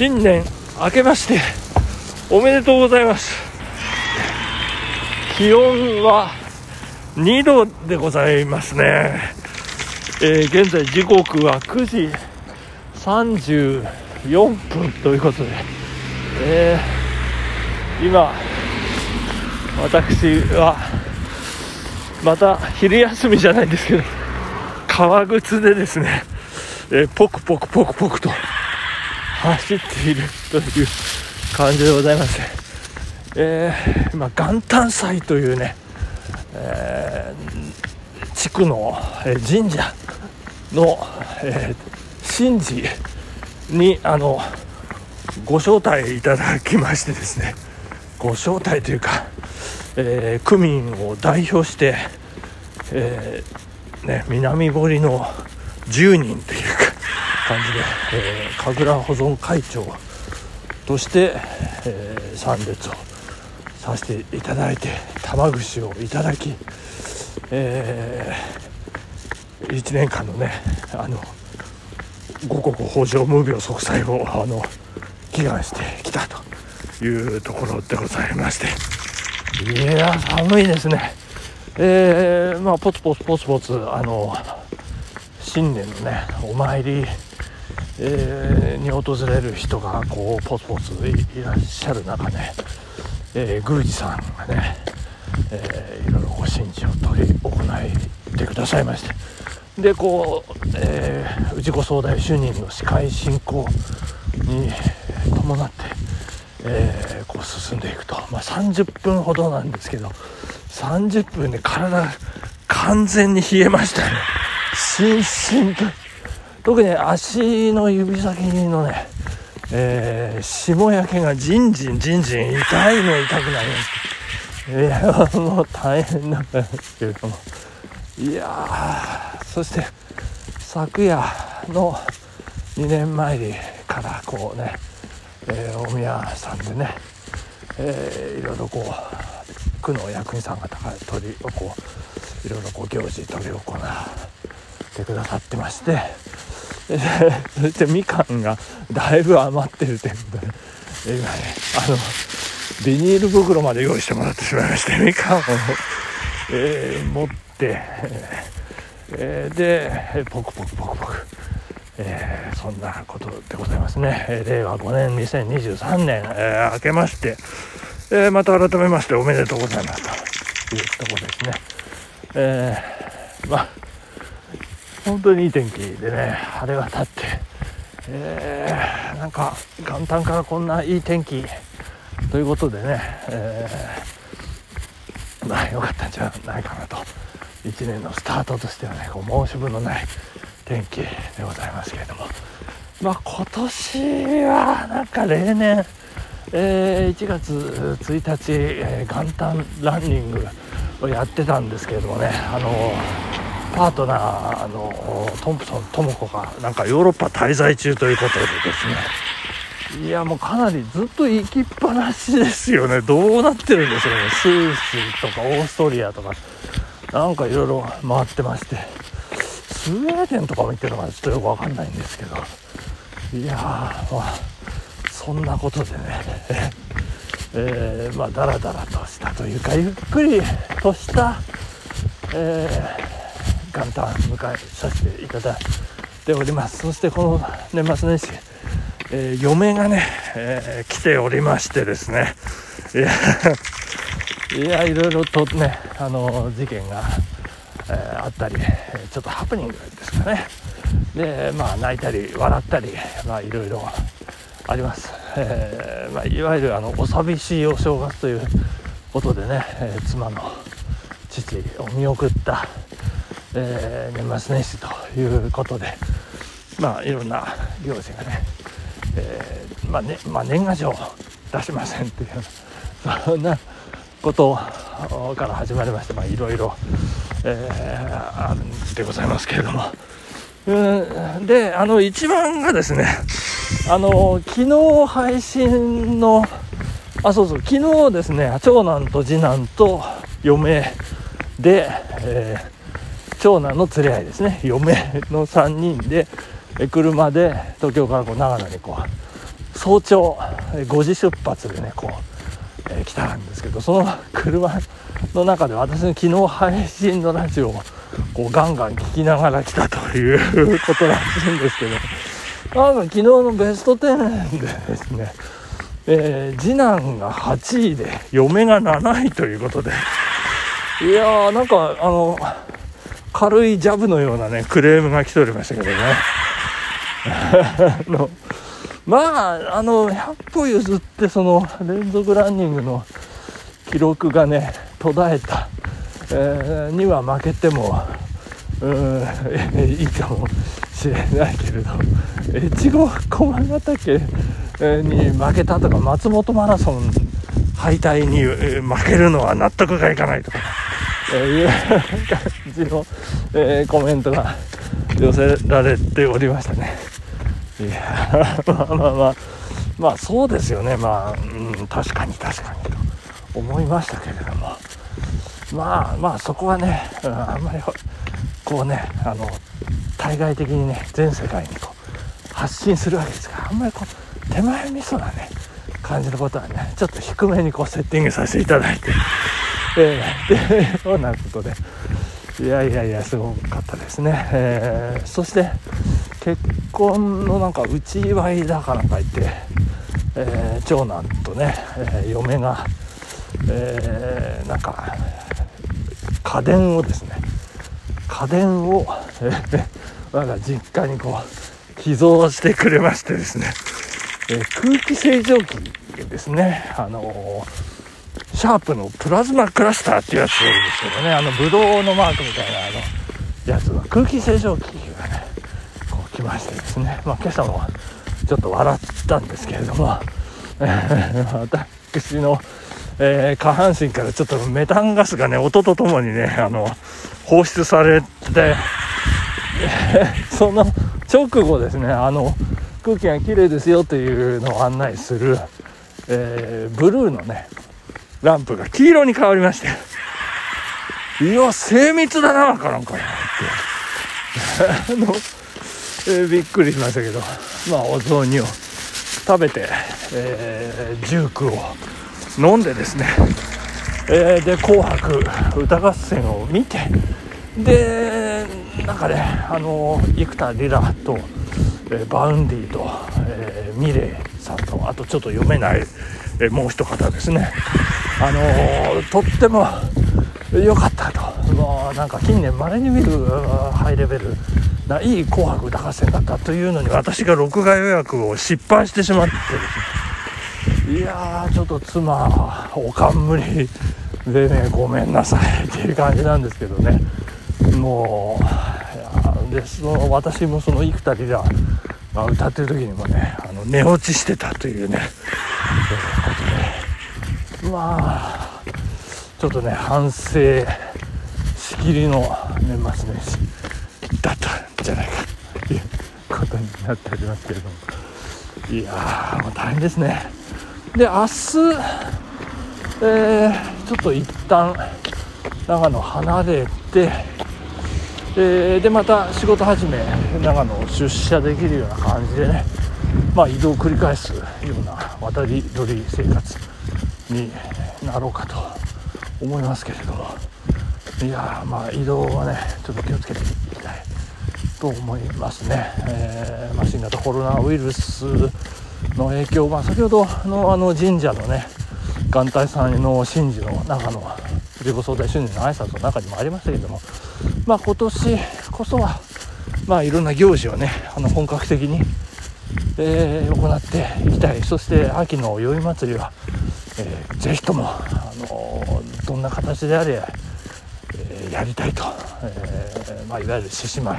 新年明けましておめでとうございます。気温は2度でございますね、えー、現在時刻は9時34分ということで、えー、今私はまた昼休みじゃないんですけど革靴でですね、えー、ポクポクポクポクと走っているという感じでございまして、えー、今元旦祭というね、えー、地区の、え神社の、えー、神事にあのご招待いただきましてですねご招待というか、えー、区民を代表して、えーね、南堀の10人という感じで、えー、神楽保存会長として、えー、参列をさせていただいて玉串をいただき、えー、1年間のねあの五穀豊穣無病息災をあの祈願してきたというところでございまして。いや寒いですね。えー、まあポツポツポツポツあの新年のねお参りえー、に訪れる人がこうポツポツいらっしゃる中ね、えー、宮司さんがね、えー、いろいろご神事を取り行いてくださいましてでこう、えー、氏子総大主任の司会進行に伴って、えー、こう進んでいくと、まあ、30分ほどなんですけど30分で体完全に冷えましたね。しんしんと特に足の指先のね、えー、霜焼けがじんじんじんじん痛いの痛くなりますいやもう大変なんですけれども。いやそして昨夜の2年前にからこうね、えー、お宮さんでね、えー、いろいろこう区の役員さん方が取りをこういろいろこう行事取り行う。ってくださってまして。そしてみかんがだいぶ余ってるということで今ねあのビニール袋まで用意してもらってしまいましてみかんを、えー、持って、えー、でポクポクポクポク、えー、そんなことでございますね、令和5年2023年、えー、明けまして、えまた改めましておめでとうございます。というとこですね。えまあ本当にいい天気でね晴れ渡って、えー、なんか元旦からこんないい天気ということでね、えー、まあ良かったんじゃないかなと。1年のスタートとしてはねこう申し分のない天気でございますけれども。まあ今年はなんか例年、えー、1月1日、えー、元旦ランニングをやってたんですけれどもねあのーパートナーのトンプソン智子がなんかヨーロッパ滞在中ということでですね。いやもうかなりずっと行きっぱなしですよね。どうなってるんでしょうね。スイスとかオーストリアとか。なんかいろいろ回ってまして。スウェーデンとかも行ってるのかちょっとよくわかんないんですけど。いやまあそんなことでね。えー、まあダラダラとしたというかゆっくりとした、えー元旦迎えさせていただいております。そしてこの年末年始、えー、嫁がね、えー、来ておりましてですね。いや いろいろとねあの事件が、えー、あったりちょっとハプニングですかね。でまあ泣いたり笑ったりまあいろいろあります、えーまあ、いわゆるあのお寂しいお正月ということでね、えー、妻の父を見送ったえー、年末年始ということでまあいろんな行事がね,、えー、まあねまあ、年賀状出しませんっていうそんなことから始まりまして、まあ、いろいろ、えー、あるんでございますけれども。うんであの一番がですねあの昨日配信のあそうそう昨日ですね長男と次男と嫁で、えー長男の連れ合いですね。嫁の3人で車で東京からこう長野にこう早朝5時出発でねこう、えー、来たんですけどその車の中で私の昨日配信のラジオをこうガンガン聞きながら来たということらしいんですけどなんか昨日のベスト10でですね、えー、次男が8位で嫁が7位ということで。いやーなんかあの軽いジャブのようなねクレームが来ておりましたけどね。あのまああの100歩譲ってその連続ランニングの記録がね途絶えた、えー、には負けてもうんいいかもしれないけれど越後駒ヶ岳に負けたとか松本マラソン敗退に負けるのは納得がいかないとか、じの、えー、コメントが寄せられておりましたね。いや まあまあまあまあそうですよねまあ、うん、確かに確かにと思いましたけれどもまあまあそこはね、うん、あんまりこうねあの対外的にね全世界にこう発信するわけですからあんまりこう手前味噌なね感じのことはねちょっと低めにこうセッティングさせていただいて、えー、っていうようなことでいやいやいやすごかったですね、えー、そして結婚のなんか内祝いだかなんか言って、えー、長男とね、えー、嫁が、えー、なんか家電をですね家電を、えー、我が実家にこう寄贈してくれましてですね、えー、空気清浄機ですね。あのー、シャープのプラズマクラスターっていうやつですけどね。あのブドウのマークみたいなあのやつは空気清浄機がねきましてですね、まあ、今朝もちょっと笑ったんですけれども、私の、えー、下半身からちょっとメタンガスがね音とともにねあの放出されて、その直後ですねあの空気がきれいですよというのを案内する、えー、ブルーのねランプが黄色に変わりまして。いや精密だなかなんかなって。あのえー、びっくりしましたけど。まあお雑煮を食べて、えー、ジュークを飲んでですね、えー、で「紅白歌合戦」を見て。でなんかねあの幾田りらと、えー、 Vaundy と、えー、 milet さんとあとちょっと読めない、え、もう一方ですね。あのとっても良かったと。もうなんか近年まれに見るハイレベルないい「紅白歌合戦」だったというのに私が録画予約を失敗してしまってですね。いやーちょっと妻おかん無理でねごめんなさいっていう感じなんですけどね。もうでその私もその幾田りらが歌ってる時にもねあの寝落ちしてたというね。まあ。ちょっとね反省しきりの年末年始だったんじゃないかということになっておりますけれども。いやーもう大変ですね。で明日、えー、ちょっと一旦長野離れて、えー、でまた仕事始め長野を出社できるような感じでねまあ移動を繰り返すような渡り鳥生活になろうかと思いますけれど。もいやまあ移動はねちょっと気をつけていきたいと思いますね、えー、まあ、新型コロナウイルスの影響、まあ、先ほどのあの神社のね元旦さんの神事の中の自己相対主任の挨拶の中にもありましたけども、まあ、今年こそは、まあ、いろんな行事をねあの本格的に、えー、行っていきたい。そして秋の宵祭りは、えー、ぜひとも、あのどんな形であれえやりたいと、えー、まあ、いわゆる獅子舞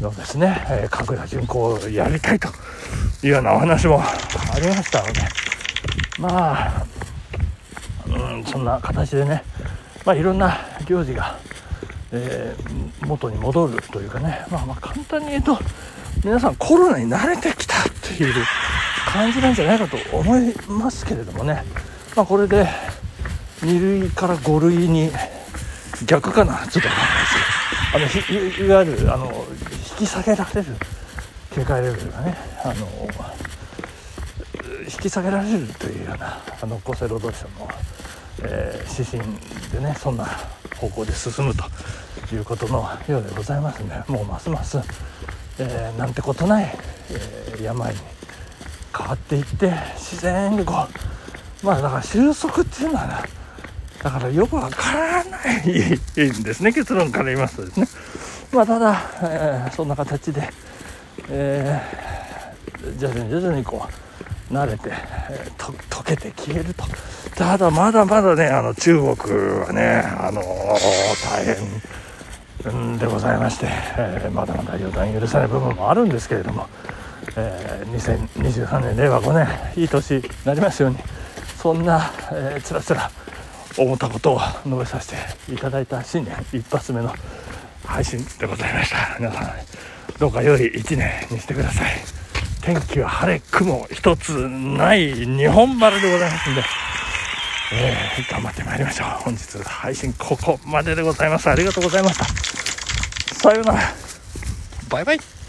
のですね、えー、神楽巡行をやりたいというようなお話も ありましたのでまあ、うん、そんな形でね、まあ、いろんな行事が、えー、元に戻るというかね、まあ、まあ簡単に言うと皆さんコロナに慣れてきたっていう感じなんじゃないかと思いますけれどもね、まあ、これで2類から5類に逆かな。ちょっと分かんないですけど。あのいわゆるあの引き下げられる。警戒レベルがね。あの引き下げられるというようなあの厚生労働省の、えー、指針でねそんな方向で進むということのようでございますねもうますます、えー、なんてことない、えー、病に変わっていって自然にこうまあだから収束っていうのはなだからよくわからないんですね。結論から言いますとですね。まあただ、えー、そんな形で、えー、徐々に徐々にこう慣れて、えー、と溶けて消えると。ただまだまだねあの中国はねあの大変でございまして、えー、まだまだ予断許さない部分もあるんですけれども、えー、2023年令和5年いい年になりますようにそんな、えー、つらつら思ったことを述べさせていただいた新年一発目の配信でございました。皆さんどうか良い一年にしてください。天気は晴れ雲一つない日本丸でございますんで、えー、頑張ってまいりましょう。本日配信ここまででございます。ありがとうございました。さようなら。バイバイ。